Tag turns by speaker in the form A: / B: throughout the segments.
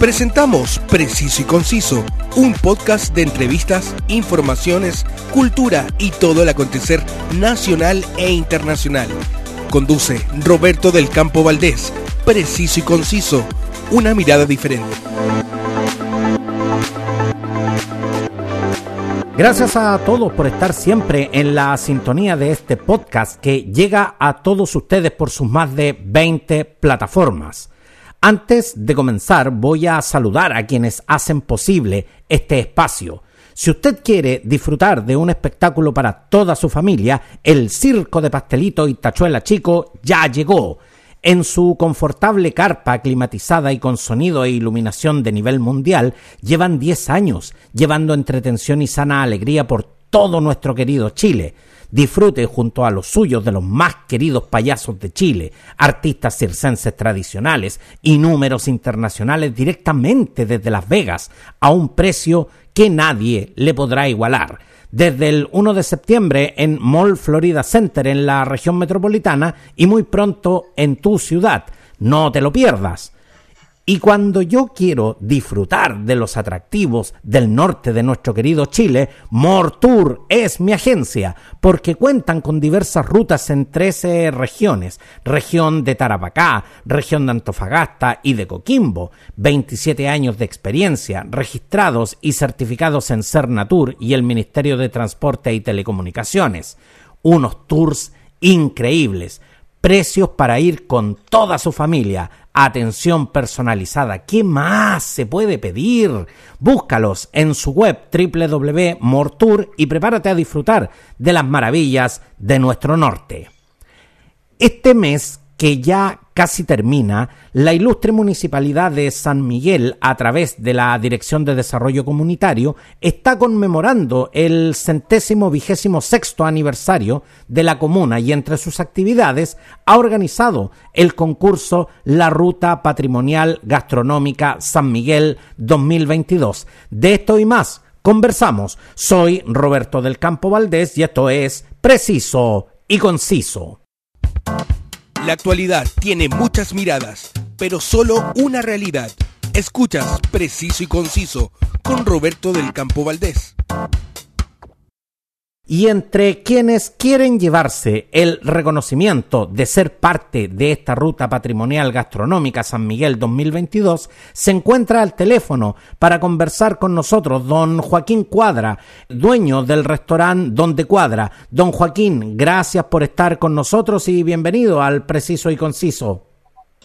A: Presentamos Preciso y Conciso, un podcast de entrevistas, informaciones, cultura y todo el acontecer nacional e internacional. Conduce Roberto del Campo Valdés. Preciso y Conciso, una mirada diferente.
B: Gracias a todos por estar siempre en la sintonía de este podcast que llega a todos ustedes por sus más de 20 plataformas. Antes de comenzar, voy a saludar a quienes hacen posible este espacio. Si usted quiere disfrutar de un espectáculo para toda su familia, el Circo de Pastelito y Tachuela Chico ya llegó. En su confortable carpa climatizada y con sonido e iluminación de nivel mundial, llevan 10 años llevando entretención y sana alegría por todo nuestro querido Chile disfrute junto a los suyos de los más queridos payasos de Chile, artistas circenses tradicionales y números internacionales directamente desde Las Vegas a un precio que nadie le podrá igualar. Desde el 1 de septiembre en Mall Florida Center en la región metropolitana y muy pronto en tu ciudad. No te lo pierdas. Y cuando yo quiero disfrutar de los atractivos del norte de nuestro querido Chile, Mortour es mi agencia, porque cuentan con diversas rutas en 13 regiones, región de Tarapacá, región de Antofagasta y de Coquimbo, 27 años de experiencia, registrados y certificados en Cernatur y el Ministerio de Transporte y Telecomunicaciones. Unos tours increíbles, precios para ir con toda su familia, atención personalizada. ¿Qué más se puede pedir? Búscalos en su web www.mortour y prepárate a disfrutar de las maravillas de nuestro norte. Este mes que ya casi termina, la ilustre municipalidad de San Miguel, a través de la Dirección de Desarrollo Comunitario, está conmemorando el centésimo vigésimo sexto aniversario de la comuna y entre sus actividades ha organizado el concurso La Ruta Patrimonial Gastronómica San Miguel 2022. De esto y más conversamos. Soy Roberto del Campo Valdés y esto es Preciso y Conciso.
A: La actualidad tiene muchas miradas, pero solo una realidad. Escuchas Preciso y Conciso con Roberto del Campo Valdés.
B: Y entre quienes quieren llevarse el reconocimiento de ser parte de esta ruta patrimonial gastronómica San Miguel 2022, se encuentra al teléfono para conversar con nosotros don Joaquín Cuadra, dueño del restaurante Donde Cuadra. Don Joaquín, gracias por estar con nosotros y bienvenido al Preciso y Conciso.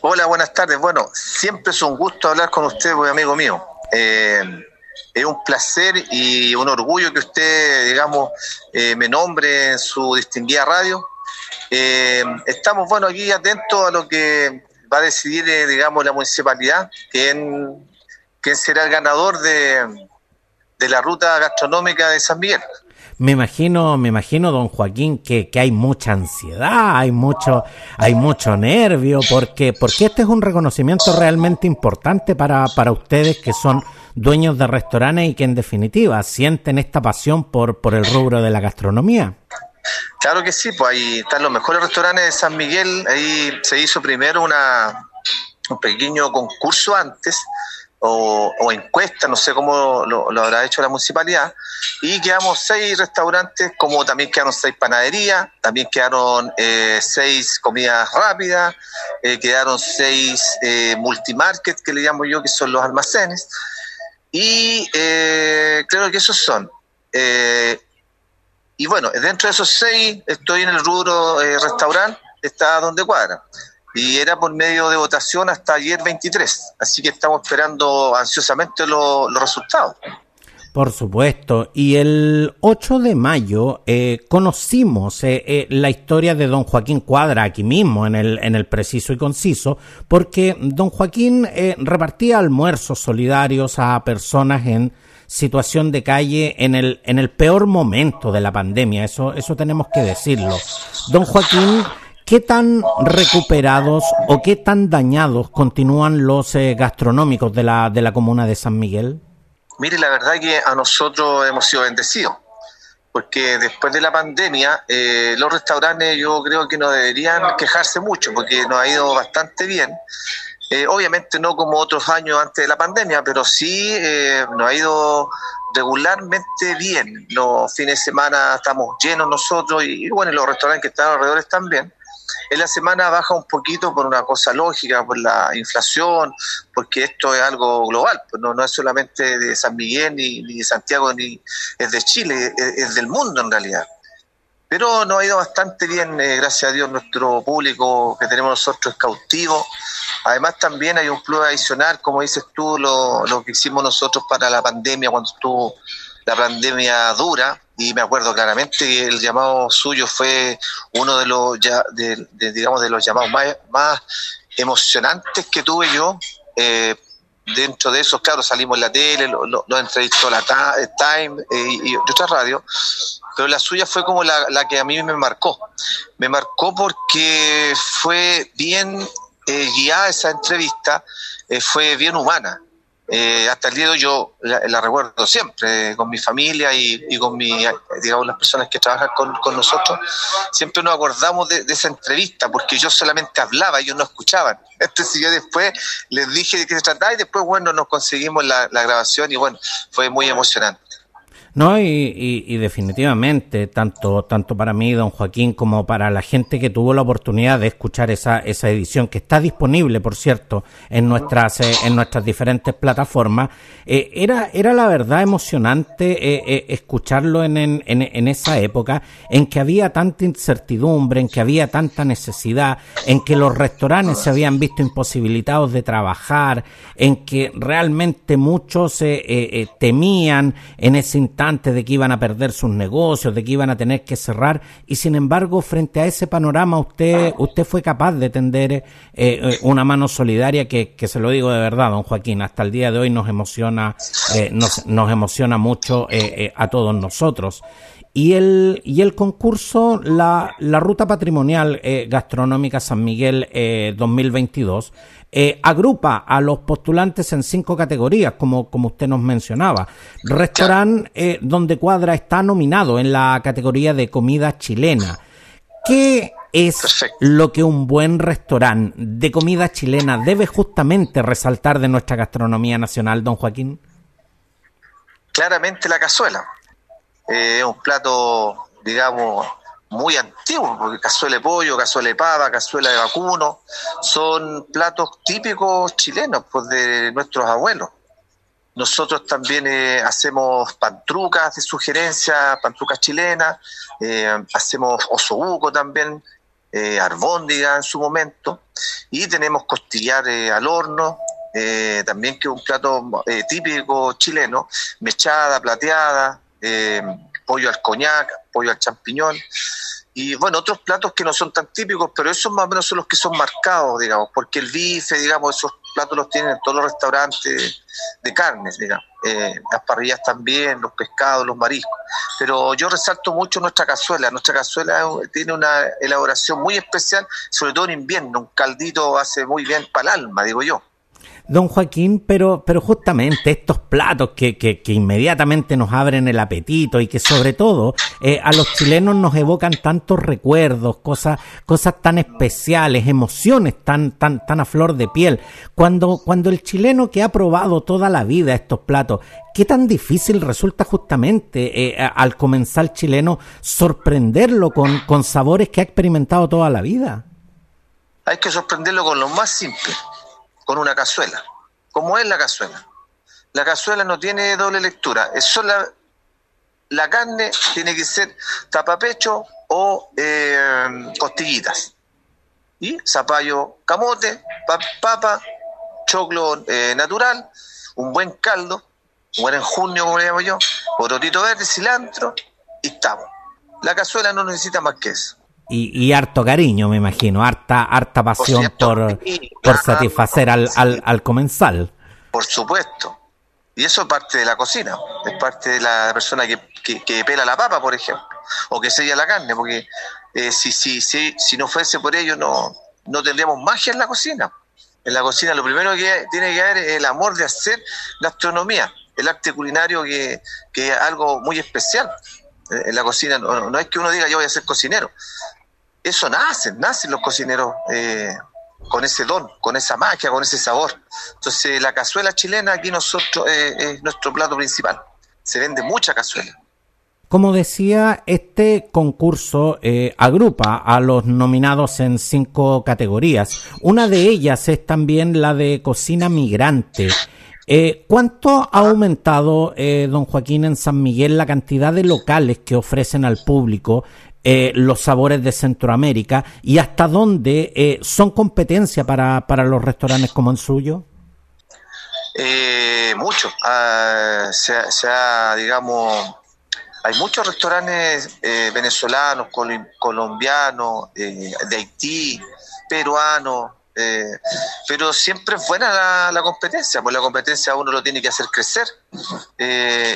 C: Hola, buenas tardes. Bueno, siempre es un gusto hablar con usted, amigo mío. Eh, es un placer y un orgullo que usted, digamos, eh, me nombre en su distinguida radio. Eh, estamos, bueno, aquí atentos a lo que va a decidir, eh, digamos, la municipalidad, quién, quién será el ganador de, de la ruta gastronómica de San Miguel
B: me imagino, me imagino, don Joaquín, que, que, hay mucha ansiedad, hay mucho, hay mucho nervio, porque, porque este es un reconocimiento realmente importante para, para ustedes que son dueños de restaurantes y que en definitiva sienten esta pasión por, por el rubro de la gastronomía.
C: Claro que sí, pues ahí están los mejores restaurantes de San Miguel, ahí se hizo primero una, un pequeño concurso antes, o, encuesta, no sé cómo lo, habrá hecho la municipalidad, y quedamos seis restaurantes, como también quedaron seis panaderías, también quedaron eh, seis comidas rápidas, eh, quedaron seis eh, multimarket, que le llamo yo, que son los almacenes, y eh, creo que esos son. Eh, y bueno, dentro de esos seis estoy en el rubro eh, restaurante, está donde cuadra. Y era por medio de votación hasta ayer 23. Así que estamos esperando ansiosamente los resultados.
B: Por supuesto. Y el 8 de mayo eh, conocimos eh, eh, la historia de don Joaquín Cuadra aquí mismo, en el, en el preciso y conciso, porque don Joaquín repartía almuerzos solidarios a personas en situación de calle en el, en el peor momento de la pandemia. Eso, eso tenemos que decirlo. Don Joaquín, ¿Qué tan recuperados o qué tan dañados continúan los gastronómicos de la, de la comuna de San Miguel?
C: Mire, la verdad que a nosotros hemos sido bendecidos, porque después de la pandemia, eh, los restaurantes yo creo que no deberían quejarse mucho, porque nos ha ido bastante bien. Eh, obviamente no como otros años antes de la pandemia, pero sí eh, nos ha ido regularmente bien. Los fines de semana estamos llenos nosotros y, bueno, los restaurantes que están alrededor también. En la semana baja un poquito por una cosa lógica, por la inflación, porque esto es algo global, pues no, no es solamente de San Miguel ni, de Santiago ni es de Chile, es, es del mundo en realidad. Pero nos ha ido bastante bien, eh, gracias a Dios, nuestro público que tenemos nosotros es cautivo. Además, también hay un plus adicional, como dices tú, lo, lo que hicimos nosotros para la pandemia, cuando estuvo la pandemia dura, y me acuerdo claramente que el llamado suyo fue uno de los, ya, de, digamos, de los llamados más, emocionantes que tuve yo. Eh, dentro de esos, claro, salimos en la tele, lo, entrevistó la Time eh, y, y otras radios, pero la suya fue como la, la, que a mí me marcó. Me marcó porque fue bien eh, guiada esa entrevista, eh, fue bien humana. Eh, hasta el día yo la, recuerdo siempre, eh, con mi familia y, con mi, digamos, las personas que trabajan con, con nosotros, siempre nos acordamos de, esa entrevista, porque yo solamente hablaba, ellos no escuchaban. Entonces yo después les dije de qué se trataba y después, bueno, nos conseguimos la grabación y bueno, fue muy emocionante.
B: No, y, y, y, definitivamente, tanto, tanto para mí, don Joaquín, como para la gente que tuvo la oportunidad de escuchar esa, esa edición, que está disponible, por cierto, en nuestras, eh, en nuestras diferentes plataformas, eh, era, era la verdad emocionante eh, escucharlo en, en, en, esa época, en que había tanta incertidumbre, en que había tanta necesidad, en que los restaurantes se habían visto imposibilitados de trabajar, en que realmente muchos temían en ese instante de que iban a perder sus negocios, de que iban a tener que cerrar, y sin embargo, frente a ese panorama, usted, usted fue capaz de tender eh, eh, una mano solidaria que, que, se lo digo de verdad, don Joaquín, hasta el día de hoy nos emociona, eh, nos, nos, emociona mucho a todos nosotros. Y el, y el concurso, la, la ruta patrimonial gastronómica San Miguel eh, 2022, eh, agrupa a los postulantes en cinco categorías, como, como usted nos mencionaba. Restaurante eh, donde Cuadra está nominado en la categoría de comida chilena. ¿Qué es Perfecto. lo que un buen restaurante de comida chilena debe justamente resaltar de nuestra gastronomía nacional, don Joaquín?
C: Claramente la cazuela. Es eh, un plato, digamos, muy antiguo, porque cazuela de pollo, cazuela de pava, cazuela de vacuno, son platos típicos chilenos, pues de nuestros abuelos. Nosotros también eh, hacemos pantrucas de sugerencia, pantrucas chilenas, eh, hacemos osobuco también, eh, arbóndiga en su momento, y tenemos costillar al horno, también que es un plato típico chileno, mechada, plateada, pollo al coñac, pollo al champiñón, y bueno, otros platos que no son tan típicos, pero esos más o menos son los que son marcados, digamos, porque el bife, digamos, esos platos los tienen en todos los restaurantes de carnes, digamos, eh, las parrillas también, los pescados, los mariscos, pero yo resalto mucho nuestra cazuela, nuestra cazuela tiene una elaboración muy especial, sobre todo en invierno, un caldito hace muy bien para el alma, digo yo
B: don Joaquín, pero, pero justamente estos platos que, que, que, inmediatamente nos abren el apetito y que sobre todo eh, a los chilenos nos evocan tantos recuerdos, cosas, cosas tan especiales, emociones tan, tan, tan a flor de piel. Cuando, cuando el chileno que ha probado toda la vida estos platos, ¿qué tan difícil resulta justamente eh, al comensal chileno sorprenderlo con, con sabores que ha experimentado toda la vida?
C: Hay que sorprenderlo con lo más simple con una cazuela. ¿Cómo es la cazuela? La cazuela no tiene doble lectura, es sola la carne tiene que ser tapapecho o eh, costillitas. Y zapallo camote, papa, choclo eh, natural, un buen caldo, un buen enjunio, como le llamo yo, porotito verde, cilantro, y estamos. La cazuela no necesita más que eso.
B: Y, y, harto cariño, me imagino, harta, harta pasión por, por satisfacer al, al, al, comensal.
C: Por supuesto. Y eso es parte de la cocina, es parte de la persona que, que, que pela la papa, por ejemplo, o que sella la carne, porque eh, si, si, si, si no fuese por ello, no, no tendríamos magia en la cocina. En la cocina lo primero que tiene que haber es el amor de hacer gastronomía, el arte culinario que, que es algo muy especial en la cocina. No, no, es que uno diga yo voy a ser cocinero, eso nace, nacen los cocineros eh, con ese don, con esa magia, con ese sabor. Entonces la cazuela chilena aquí nosotros eh, es nuestro plato principal. Se vende mucha cazuela.
B: Como decía, este concurso eh, agrupa a los nominados en cinco categorías. Una de ellas es también la de cocina migrante. Eh, ¿Cuánto ha aumentado, eh, don Joaquín, en San Miguel la cantidad de locales que ofrecen al público los sabores de Centroamérica y hasta dónde son competencia para, para los restaurantes como el suyo?
C: mucho. Ah, se ha, digamos, hay muchos restaurantes eh, venezolanos, colombianos, eh, de Haití, peruanos, eh, pero siempre es buena la, competencia, pues la competencia uno lo tiene que hacer crecer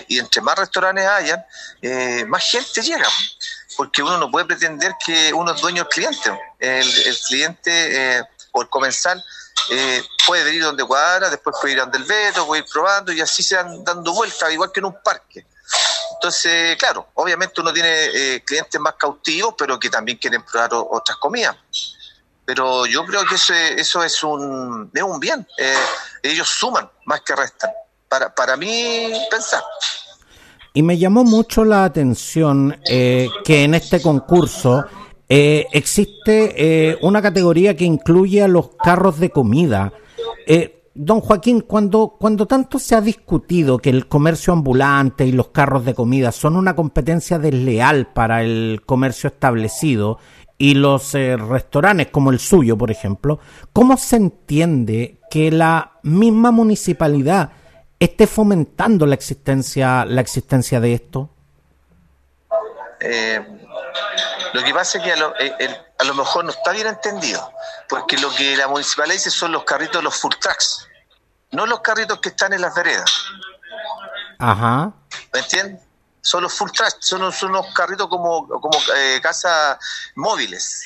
C: y entre más restaurantes hayan, más gente llega, porque uno no puede pretender que uno es dueño del cliente. El, cliente o el comensal puede venir donde cuadra, después puede ir donde el puede ir probando y así se van dando vueltas, igual que en un parque. Entonces, claro, obviamente uno tiene eh, clientes más cautivos, pero que también quieren probar otras comidas. Pero yo creo que eso, eso es, un, es un bien. Eh, ellos suman más que restan. Para, para mí, pensar.
B: Y me llamó mucho la atención eh, que en este concurso existe una categoría que incluye a los carros de comida. Don Joaquín, cuando, cuando tanto se ha discutido que el comercio ambulante y los carros de comida son una competencia desleal para el comercio establecido y los eh, restaurantes como el suyo, por ejemplo, ¿cómo se entiende que la misma municipalidad esté fomentando la existencia, la existencia de esto?
C: Eh, lo que pasa es que a lo, eh, a lo, mejor no está bien entendido, porque lo que la municipalidad dice son los carritos, los full trucks no los carritos que están en las veredas.
B: Ajá.
C: ¿Me entiendes? Son los full trash, son, unos carritos como, como eh, casas móviles.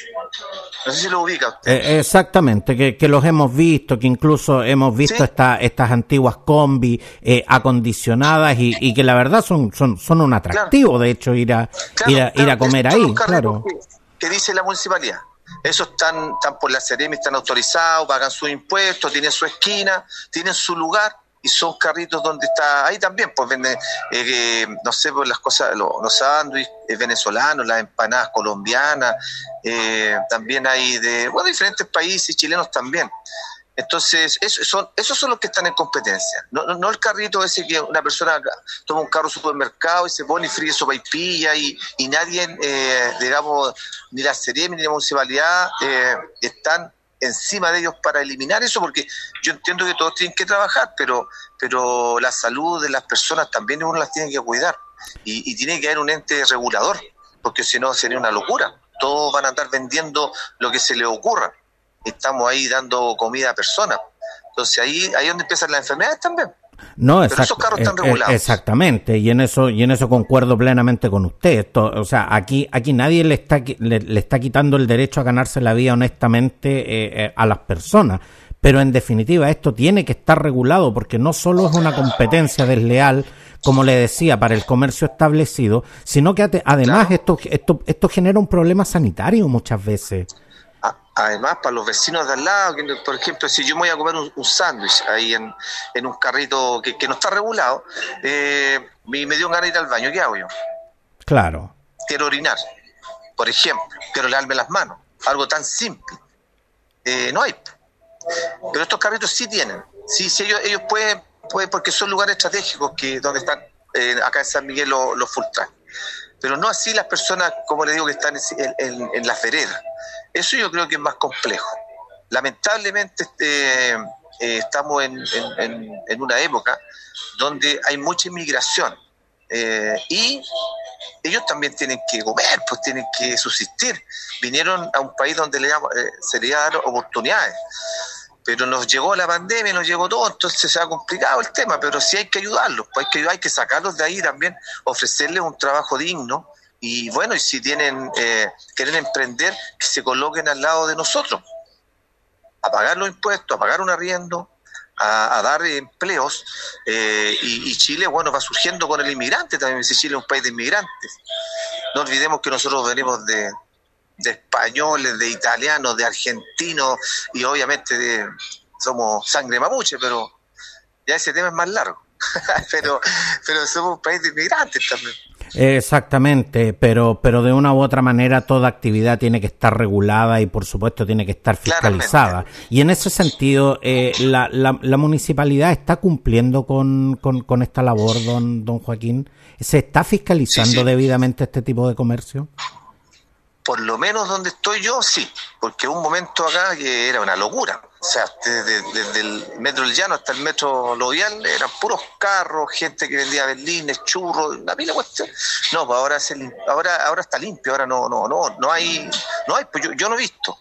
C: No sé si lo ubica usted.
B: Eh, exactamente, que, los hemos visto, que incluso hemos visto estas antiguas combi eh, acondicionadas y, que la verdad son, son, son un atractivo, de hecho, ir a, ir a, ir a comer ahí. Claro.
C: que dice la municipalidad. Esos están, están por la Ceremi, están autorizados, pagan sus impuestos, tienen su esquina, tienen su lugar y son carritos donde está, ahí también, pues venden, eh, no sé, pues las cosas, los, los sándwiches venezolanos, las empanadas colombianas, eh, también hay de, bueno, diferentes países, chilenos también. Entonces, eso son, esos son los que están en competencia. No, no, el carrito ese que una persona toma un carro supermercado y se pone y fríe sopa y y, y nadie, eh, digamos, ni la Seremi ni la municipalidad eh, están encima de ellos para eliminar eso, porque yo entiendo que todos tienen que trabajar, pero, pero la salud de las personas también uno las tiene que cuidar y, y tiene que haber un ente regulador, porque si no sería una locura. Todos van a andar vendiendo lo que se les ocurra estamos ahí dando comida a personas. Entonces ahí, ahí es donde empiezan las enfermedades también.
B: No, Pero esos carros están eh, eh, regulados. Exactamente, y en eso y en eso concuerdo plenamente con usted. o sea, aquí aquí nadie le está le, está quitando el derecho a ganarse la vida honestamente eh, a las personas, pero en definitiva esto tiene que estar regulado porque no solo es una competencia desleal, como le decía, para el comercio establecido, sino que además esto esto esto genera un problema sanitario muchas veces
C: además para los vecinos de al lado, por ejemplo, si yo me voy a comer un, sándwich ahí en, en, un carrito que, no está regulado, eh, me, dio ganas de ir al baño, ¿qué hago yo?
B: Claro.
C: Quiero orinar, por ejemplo, quiero lavarme las manos, algo tan simple. Eh, no hay. Pero estos carritos sí tienen, sí, sí ellos, ellos pueden, pueden, porque son lugares estratégicos que donde están eh, acá en San Miguel los, los full track. Pero no así las personas, como le digo, que están en, en, en las veredas eso yo creo que es más complejo. Lamentablemente este, eh, estamos en, una época donde hay mucha inmigración eh, y ellos también tienen que comer, pues tienen que subsistir. Vinieron a un país donde le, eh, se les dar oportunidades, pero nos llegó la pandemia, nos llegó todo, entonces se ha complicado el tema, pero sí hay que ayudarlos, pues hay que, hay que sacarlos de ahí también, ofrecerles un trabajo digno y bueno, y si tienen, eh, quieren emprender, que se coloquen al lado de nosotros, a pagar los impuestos, a pagar un arriendo, a, dar empleos. Eh, y, Chile, bueno, va surgiendo con el inmigrante también, si Chile es un país de inmigrantes. No olvidemos que nosotros venimos de, españoles, de italianos, de argentinos y obviamente de, somos sangre mapuche, pero ya ese tema es más largo. pero, pero somos un país de inmigrantes también.
B: Exactamente, pero, pero de una u otra manera toda actividad tiene que estar regulada y por supuesto tiene que estar fiscalizada. Y en ese sentido, eh, la, la, municipalidad está cumpliendo con, con, esta labor, don, don Joaquín. ¿Se está fiscalizando debidamente este tipo de comercio?
C: Por lo menos donde estoy yo, sí, porque un momento acá que era una locura o sea, desde, el metro del llano hasta el metro Lovial eran puros carros, gente que vendía berlines, churros, una pila cuestión. No, pues ahora, ahora, ahora está limpio, ahora no, no, no, no hay, no hay, pues yo, yo no he visto.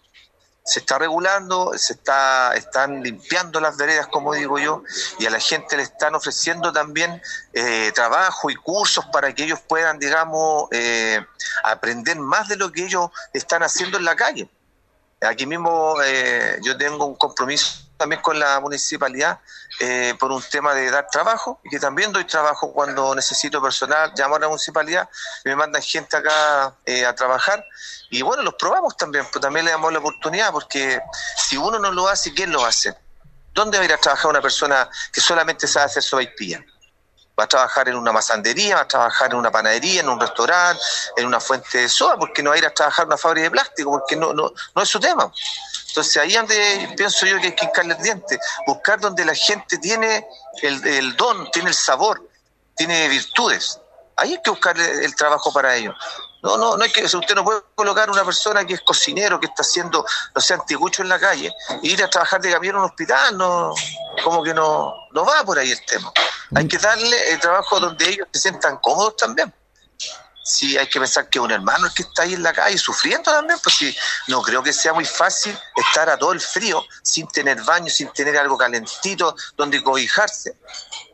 C: Se está regulando, se está, están limpiando las veredas, como digo yo, y a la gente le están ofreciendo también eh, trabajo y cursos para que ellos puedan, digamos, eh, aprender más de lo que ellos están haciendo en la calle Aquí mismo eh, yo tengo un compromiso también con la municipalidad eh, por un tema de dar trabajo y que también doy trabajo cuando necesito personal, llamo a la municipalidad me mandan gente acá eh, a trabajar y bueno, los probamos también, pero también le damos la oportunidad porque si uno no lo hace, ¿quién lo hace? ¿Dónde va a ir a trabajar una persona que solamente sabe hacer sopaipilla? Va a trabajar en una masandería, va a trabajar en una panadería, en un restaurante, en una fuente de soda, porque no va a ir a trabajar en una fábrica de plástico, porque no, no, no es su tema. Entonces ahí donde pienso yo que hay que hincarle el diente, buscar donde la gente tiene el, el don, tiene el sabor, tiene virtudes. Ahí hay que buscar el trabajo para ellos. No, no, no hay que, usted no puede colocar una persona que es cocinero, que está haciendo, no sé, antigucho en la calle, e ir a trabajar de camión en un hospital, no, como que no, no va por ahí el tema. Hay que darle el trabajo donde ellos se sientan cómodos también. Sí, hay que pensar que un hermano es que está ahí en la calle sufriendo también, pues sí, no creo que sea muy fácil estar a todo el frío sin tener baño, sin tener algo calentito donde cobijarse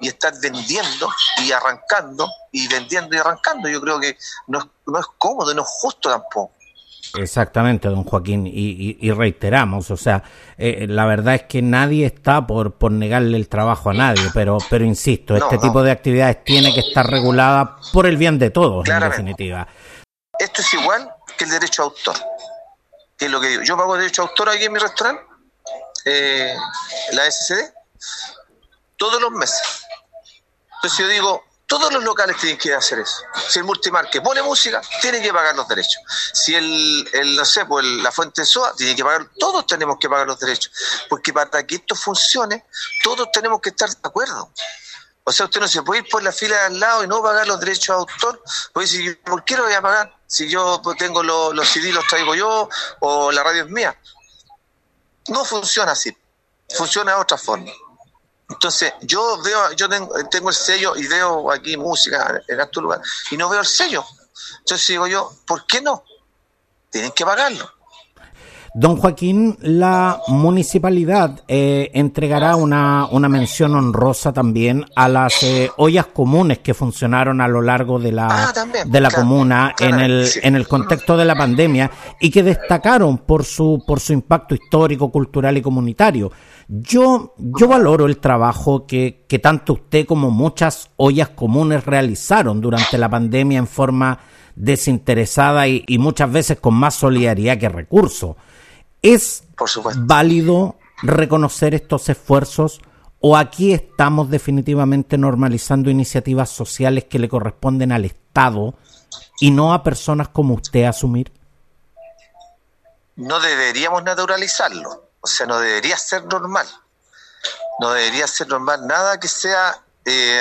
C: y estar vendiendo y arrancando y vendiendo y arrancando. Yo creo que no no es cómodo, no es justo tampoco.
B: Exactamente, don Joaquín, y, reiteramos, o sea, eh, la verdad es que nadie está por, por negarle el trabajo a nadie, pero, pero insisto, este tipo de actividades tiene que estar regulada por el bien de todos, en definitiva.
C: Esto es igual que el derecho a autor, que es lo que digo. Yo pago derecho a autor aquí en mi restaurante, eh, la SCD, todos los meses. Entonces yo digo, todos los locales tienen que hacer eso. Si el multimarque pone música, tiene que pagar los derechos. Si el, el no sé, pues la fuente SOA, tiene que pagar, todos tenemos que pagar los derechos. Porque para que esto funcione, todos tenemos que estar de acuerdo. O sea, usted no se puede ir por la fila de al lado y no pagar los derechos de autor. Pues decir, ¿por qué lo voy a pagar? Si yo pues, tengo los, los CD, los traigo yo, o la radio es mía. No funciona así. Funciona de otra forma. Entonces, yo veo, yo tengo, el sello y veo aquí música en estos lugar y no veo el sello. Entonces digo yo, ¿por qué no? Tienen que pagarlo.
B: Don Joaquín, la municipalidad eh, entregará una, una, mención honrosa también a las eh, ollas comunes que funcionaron a lo largo de la, ah, de la comuna en, el, en el contexto de la pandemia y que destacaron por su, por su impacto histórico, cultural y comunitario. Yo, yo valoro el trabajo que, que tanto usted como muchas ollas comunes realizaron durante la pandemia en forma desinteresada y, muchas veces con más solidaridad que recursos. ¿Es válido reconocer estos esfuerzos o aquí estamos definitivamente normalizando iniciativas sociales que le corresponden al Estado y no a personas como usted asumir?
C: No deberíamos naturalizarlo o sea, no debería ser normal. No debería ser normal nada que sea... Eh,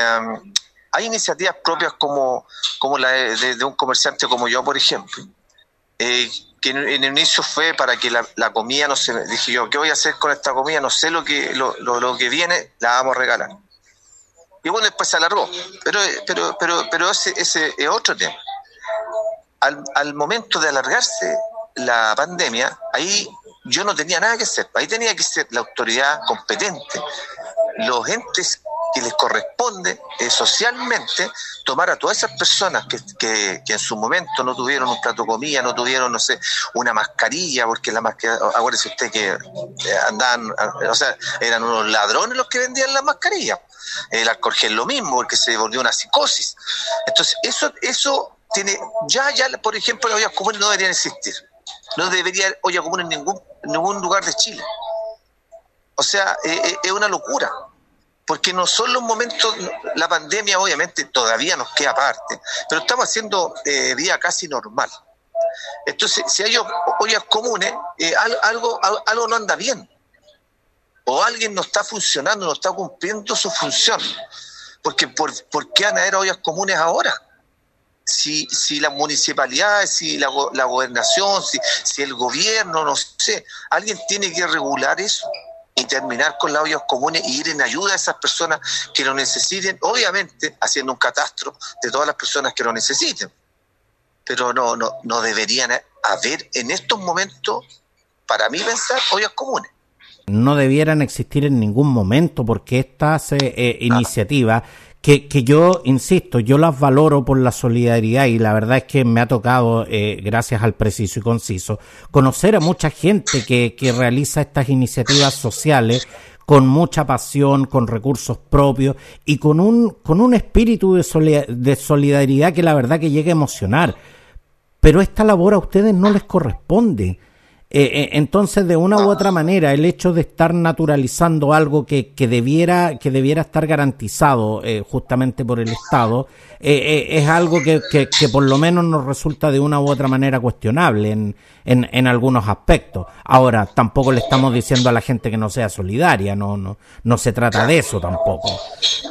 C: hay iniciativas propias como, como la de, un comerciante como yo, por ejemplo, eh, que en, el inicio fue para que la, comida, no sé, dije yo, ¿qué voy a hacer con esta comida? No sé lo que, lo, lo, que viene, la vamos a regalar. Y bueno, después se alargó. Pero, pero, pero, pero ese, ese es otro tema. Al, al momento de alargarse la pandemia, ahí yo no tenía nada que hacer. Ahí tenía que ser la autoridad competente, los entes que les corresponde eh, socialmente tomar a todas esas personas que, que, en su momento no tuvieron un plato de comida, no tuvieron, no sé, una mascarilla, porque la mascarilla, acuérdese usted que eh, andaban, o sea, eran unos ladrones los que vendían la mascarilla. El alcohol es lo mismo, porque se volvió una psicosis. Entonces, eso, eso tiene, ya, ya, por ejemplo, las ollas comunes no deberían existir No debería haber olla común en ningún, ningún lugar de Chile. O sea, eh, eh, es una locura. Porque no son los momentos, la pandemia obviamente todavía nos queda aparte, pero estamos haciendo eh, vida casi normal. Entonces, si hay ollas comunes, algo, algo no anda bien. O alguien no está funcionando, no está cumpliendo su función. Porque ¿por, ¿por qué van a haber ollas comunes ahora? si, si las municipalidades, si la, la gobernación, si, si, el gobierno, no sé, alguien tiene que regular eso y terminar con las ollas comunes y ir en ayuda a esas personas que lo necesiten, obviamente haciendo un catastro de todas las personas que lo necesiten. Pero no, no, no deberían haber en estos momentos, para mí pensar, ollas comunes
B: no debieran existir en ningún momento porque estas eh, eh iniciativas que, que, yo, insisto, yo las valoro por la solidaridad y la verdad es que me ha tocado, eh, gracias al preciso y conciso, conocer a mucha gente que, que realiza estas iniciativas sociales con mucha pasión, con recursos propios y con un, con un espíritu de, de solidaridad que la verdad que llega a emocionar. Pero esta labor a ustedes no les corresponde. Eh, eh, entonces, de una u otra manera, el hecho de estar naturalizando algo que, que debiera que debiera estar garantizado eh, justamente por el Estado es algo que, que, que, por lo menos nos resulta de una u otra manera cuestionable en, en, en, algunos aspectos. Ahora, tampoco le estamos diciendo a la gente que no sea solidaria, no, no, no se trata de eso tampoco.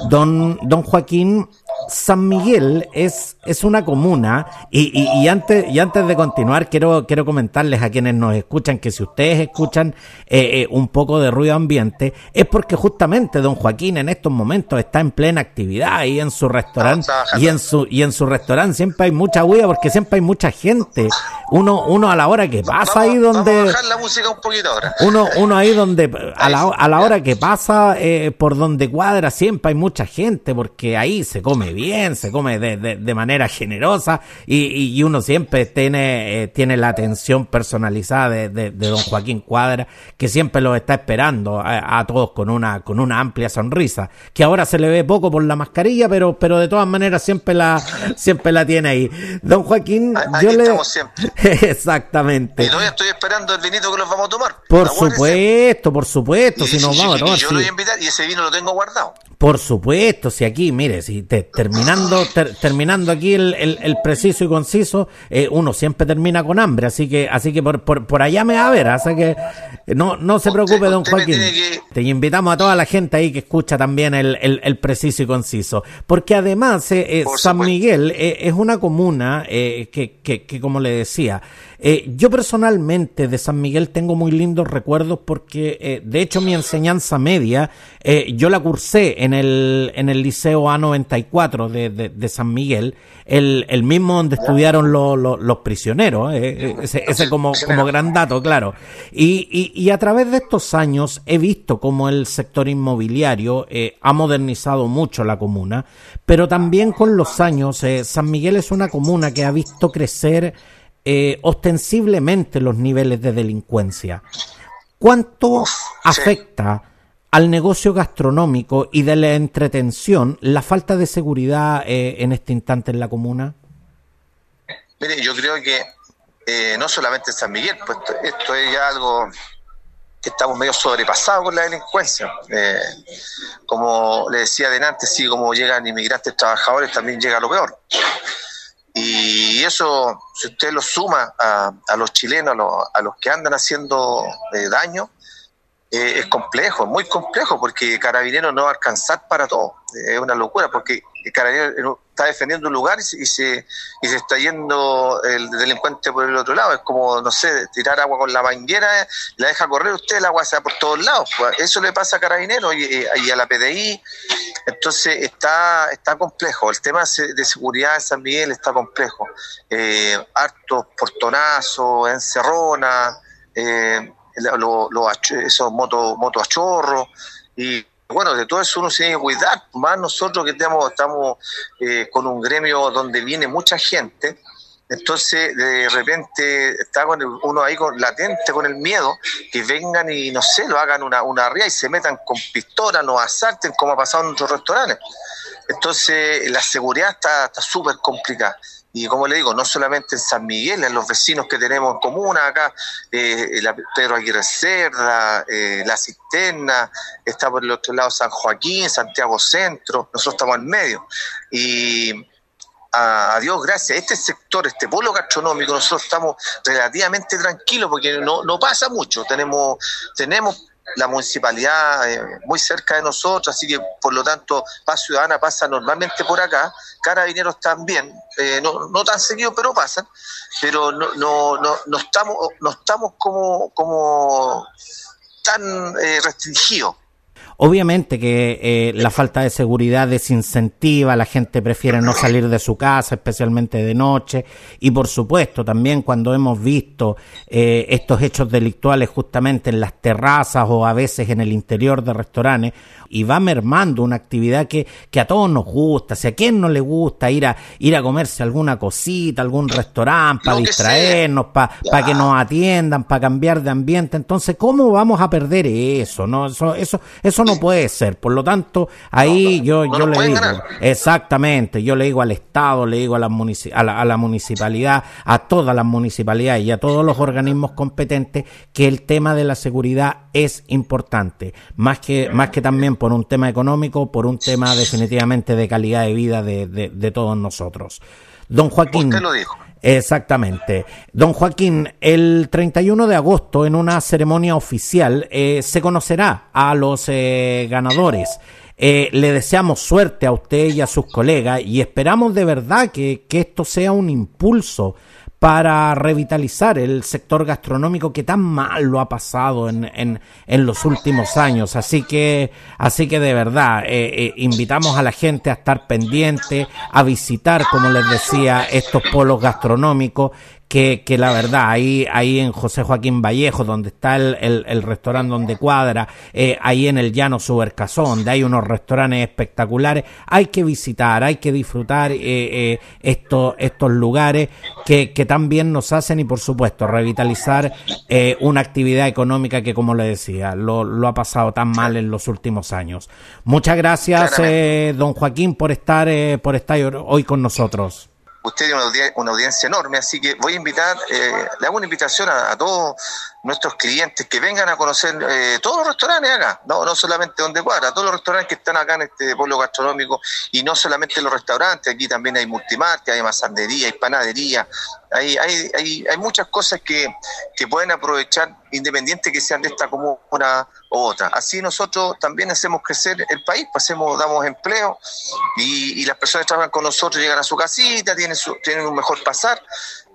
B: Don, don Joaquín, San Miguel es, es una comuna y, y, antes, y antes de continuar quiero, quiero comentarles a quienes nos escuchan que si ustedes escuchan eh, eh, un poco de ruido ambiente es porque justamente don Joaquín en estos momentos está en plena actividad ahí en su restaurante y en su y en su restaurante siempre hay mucha bulla porque siempre hay mucha gente. Uno uno a la hora que pasa ahí donde uno uno ahí donde a la, a la hora que pasa eh, por donde cuadra siempre hay mucha gente porque ahí se come bien, se come de, de, manera generosa y, y, uno siempre tiene, eh, tiene la atención personalizada de, de, don Joaquín Cuadra, que siempre lo está esperando a, todos con una, con una amplia sonrisa, que ahora se le ve poco por la mascarilla, pero, pero de todas maneras siempre la, siempre la tiene ahí. Don Joaquín, yo le... Exactamente.
C: Y todavía estoy esperando el vinito que los vamos a tomar.
B: Por supuesto, por supuesto, si nos vamos a tomar.
C: Yo lo voy a invitar y ese vino lo tengo guardado.
B: Por supuesto, si aquí, mire, si te, terminando terminando aquí el, el, preciso y conciso, eh, uno siempre termina con hambre, así que así que por, por, por allá me va a ver, así que no, no se preocupe, don Joaquín. Te invitamos a toda la gente ahí que escucha también el, el, preciso y conciso, porque además eh, eh, San Miguel es una comuna que, que, que, como le decía, eh, yo personalmente de San Miguel tengo muy lindos recuerdos porque, eh, de hecho, mi enseñanza media, eh, yo la cursé en el, en el Liceo A94 de, de, de San Miguel, el, el, mismo donde estudiaron los, los, prisioneros, ese, ese, como, como gran dato, claro. Y, y, y, a través de estos años he visto cómo el sector inmobiliario ha modernizado mucho la comuna, pero también con los años, San Miguel es una comuna que ha visto crecer eh, ostensiblemente los niveles de delincuencia. ¿Cuánto afecta al negocio gastronómico y de la entretención la falta de seguridad eh, en este instante en la comuna?
C: Mire, yo creo que eh, no solamente en San Miguel, pues esto, es ya algo que estamos medio sobrepasados con la delincuencia. Eh, como le decía adelante, sí, como llegan inmigrantes trabajadores, también llega lo peor. Y eso, si usted lo suma a, a los chilenos, a los, que andan haciendo eh, daño, eh, es complejo, muy complejo, porque Carabinero no va a alcanzar para todo. Es una locura, porque Carabinero está defendiendo un lugar y se, y se, está yendo el delincuente por el otro lado. Es como, no sé, tirar agua con la manguera, la deja correr usted, el agua se va por todos lados. Pues, eso le pasa a Carabineros y, a la PDI. Entonces está, está complejo. El tema de seguridad en San Miguel está complejo. Eh, hartos portonazos, encerronas, eh, esos motos moto a chorro y bueno, de todo eso uno se tiene que cuidar, más nosotros que estamos, estamos eh, con un gremio donde viene mucha gente, entonces de repente está con uno ahí con, latente con el miedo que vengan y no sé, lo hagan una, una ría y se metan con pistola, nos asalten como ha pasado en otros restaurantes. Entonces la seguridad está súper complicada. Y como le digo, no solamente en San Miguel, en los vecinos que tenemos en comuna acá, eh, la Pedro Aguirre Cerda, eh, La Cisterna, está por el otro lado San Joaquín, Santiago Centro, nosotros estamos en medio. Y a, Dios gracias, este sector, este polo gastronómico, nosotros estamos relativamente tranquilos porque no, no pasa mucho, tenemos, tenemos la municipalidad eh, muy cerca de nosotros, así que por lo tanto Paz Ciudadana pasa normalmente por acá, Carabineros también, eh, no, no tan seguido, pero pasan, pero no, no, no, no estamos, no estamos como, como tan eh, restringidos.
B: Obviamente que eh, la falta de seguridad desincentiva, la gente prefiere no salir de su casa, especialmente de noche, y por supuesto también cuando hemos visto eh, estos hechos delictuales justamente en las terrazas o a veces en el interior de restaurantes, y va mermando una actividad que, que a todos nos gusta, si a quién no le gusta ir a, ir a comerse alguna cosita, algún restaurante, para distraernos, para que nos atiendan, para cambiar de ambiente, entonces, ¿cómo vamos a perder eso? No, eso, eso, eso no puede ser. Por lo tanto, ahí yo, yo le digo, exactamente, yo le digo al Estado, le digo a la, a, la, municipalidad, a todas las municipalidades y a todos los organismos competentes que el tema de la seguridad es importante, más que, más que también por un tema económico, por un tema definitivamente de calidad de vida de, de, todos nosotros. Don Joaquín.
C: Usted lo dijo.
B: Exactamente. Don Joaquín, el 31 de agosto, en una ceremonia oficial, eh, se conocerá a los eh, ganadores. Eh, le deseamos suerte a usted y a sus colegas y esperamos de verdad que, que esto sea un impulso para revitalizar el sector gastronómico que tan mal lo ha pasado en, en, en los últimos años. Así que, así que de verdad, eh, eh, invitamos a la gente a estar pendiente, a visitar, como les decía, estos polos gastronómicos que, que, la verdad, ahí, ahí en José Joaquín Vallejo, donde está el, el, restaurante donde cuadra, eh, ahí en el Llano Subercazón, donde hay unos restaurantes espectaculares, hay que visitar, hay que disfrutar eh, eh, estos, estos lugares que, que también nos hacen y por supuesto revitalizar eh, una actividad económica que como le decía, lo, lo, ha pasado tan mal en los últimos años. Muchas gracias, eh, don Joaquín, por estar, eh, por estar hoy con nosotros
C: usted tiene una, audiencia, enorme, así que voy a invitar, eh, le hago una invitación a, todos nuestros clientes que vengan a conocer eh, todos los restaurantes acá, no, no solamente donde cuadra, todos los restaurantes que están acá en este pueblo gastronómico y no solamente los restaurantes, aquí también hay multimarket, hay masandería, hay panadería, hay, hay, hay, hay muchas cosas que, que pueden aprovechar independiente que sean de esta comuna u otra. Así nosotros también hacemos crecer el país, pasemos, pues damos empleo y, y, las personas que trabajan con nosotros llegan a su casita, tienen, su, tienen un mejor pasar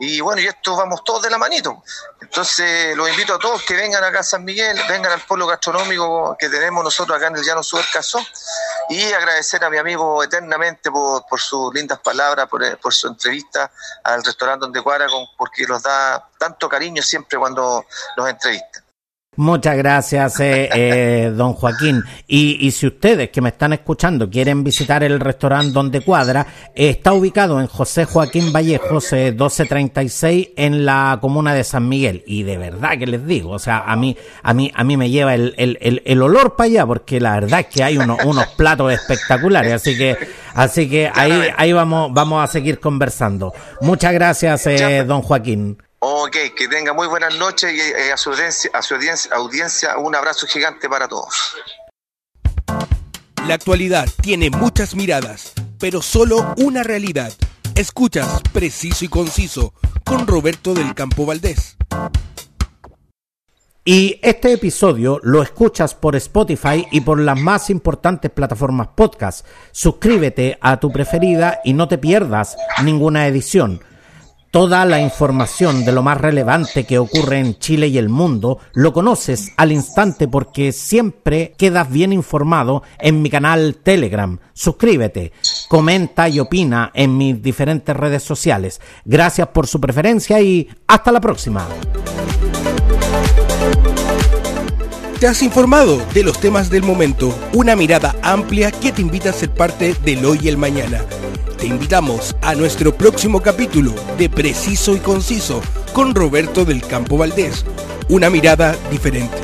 C: y bueno, y esto vamos todos de la manito. Entonces los invito a todos que vengan acá a San Miguel, vengan al pueblo gastronómico que tenemos nosotros acá en el Llano Subercazó y agradecer a mi amigo eternamente por, por sus lindas palabras, por, por, su entrevista al restaurante donde cuadra, porque nos da tanto cariño siempre cuando nos entrevistan.
B: Muchas gracias, eh, eh, don Joaquín. Y, y, si ustedes que me están escuchando quieren visitar el restaurante donde cuadra, está ubicado en José Joaquín Vallejos, 1236, en la comuna de San Miguel. Y de verdad que les digo, o sea, a mí, a mí, a mí me lleva el, el, el, olor para allá, porque la verdad es que hay unos, unos platos espectaculares. Así que, así que ahí, ahí vamos, vamos a seguir conversando. Muchas gracias, eh, don Joaquín.
C: Ok, que tenga muy buenas noches y eh, a su audiencia, a su audiencia, audiencia un abrazo gigante para todos.
A: La actualidad tiene muchas miradas, pero solo una realidad. Escuchas preciso y conciso con Roberto del Campo Valdés.
B: Y este episodio lo escuchas por Spotify y por las más importantes plataformas podcast. Suscríbete a tu preferida y no te pierdas ninguna edición. Toda la información de lo más relevante que ocurre en Chile y el mundo lo conoces al instante porque siempre quedas bien informado en mi canal Telegram. Suscríbete, comenta y opina en mis diferentes redes sociales. Gracias por su preferencia y hasta la próxima.
A: Te has informado de los temas del momento, una mirada amplia que te invita a ser parte del hoy y el mañana. Te invitamos a nuestro próximo capítulo de Preciso y Conciso con Roberto del Campo Valdés. Una mirada diferente.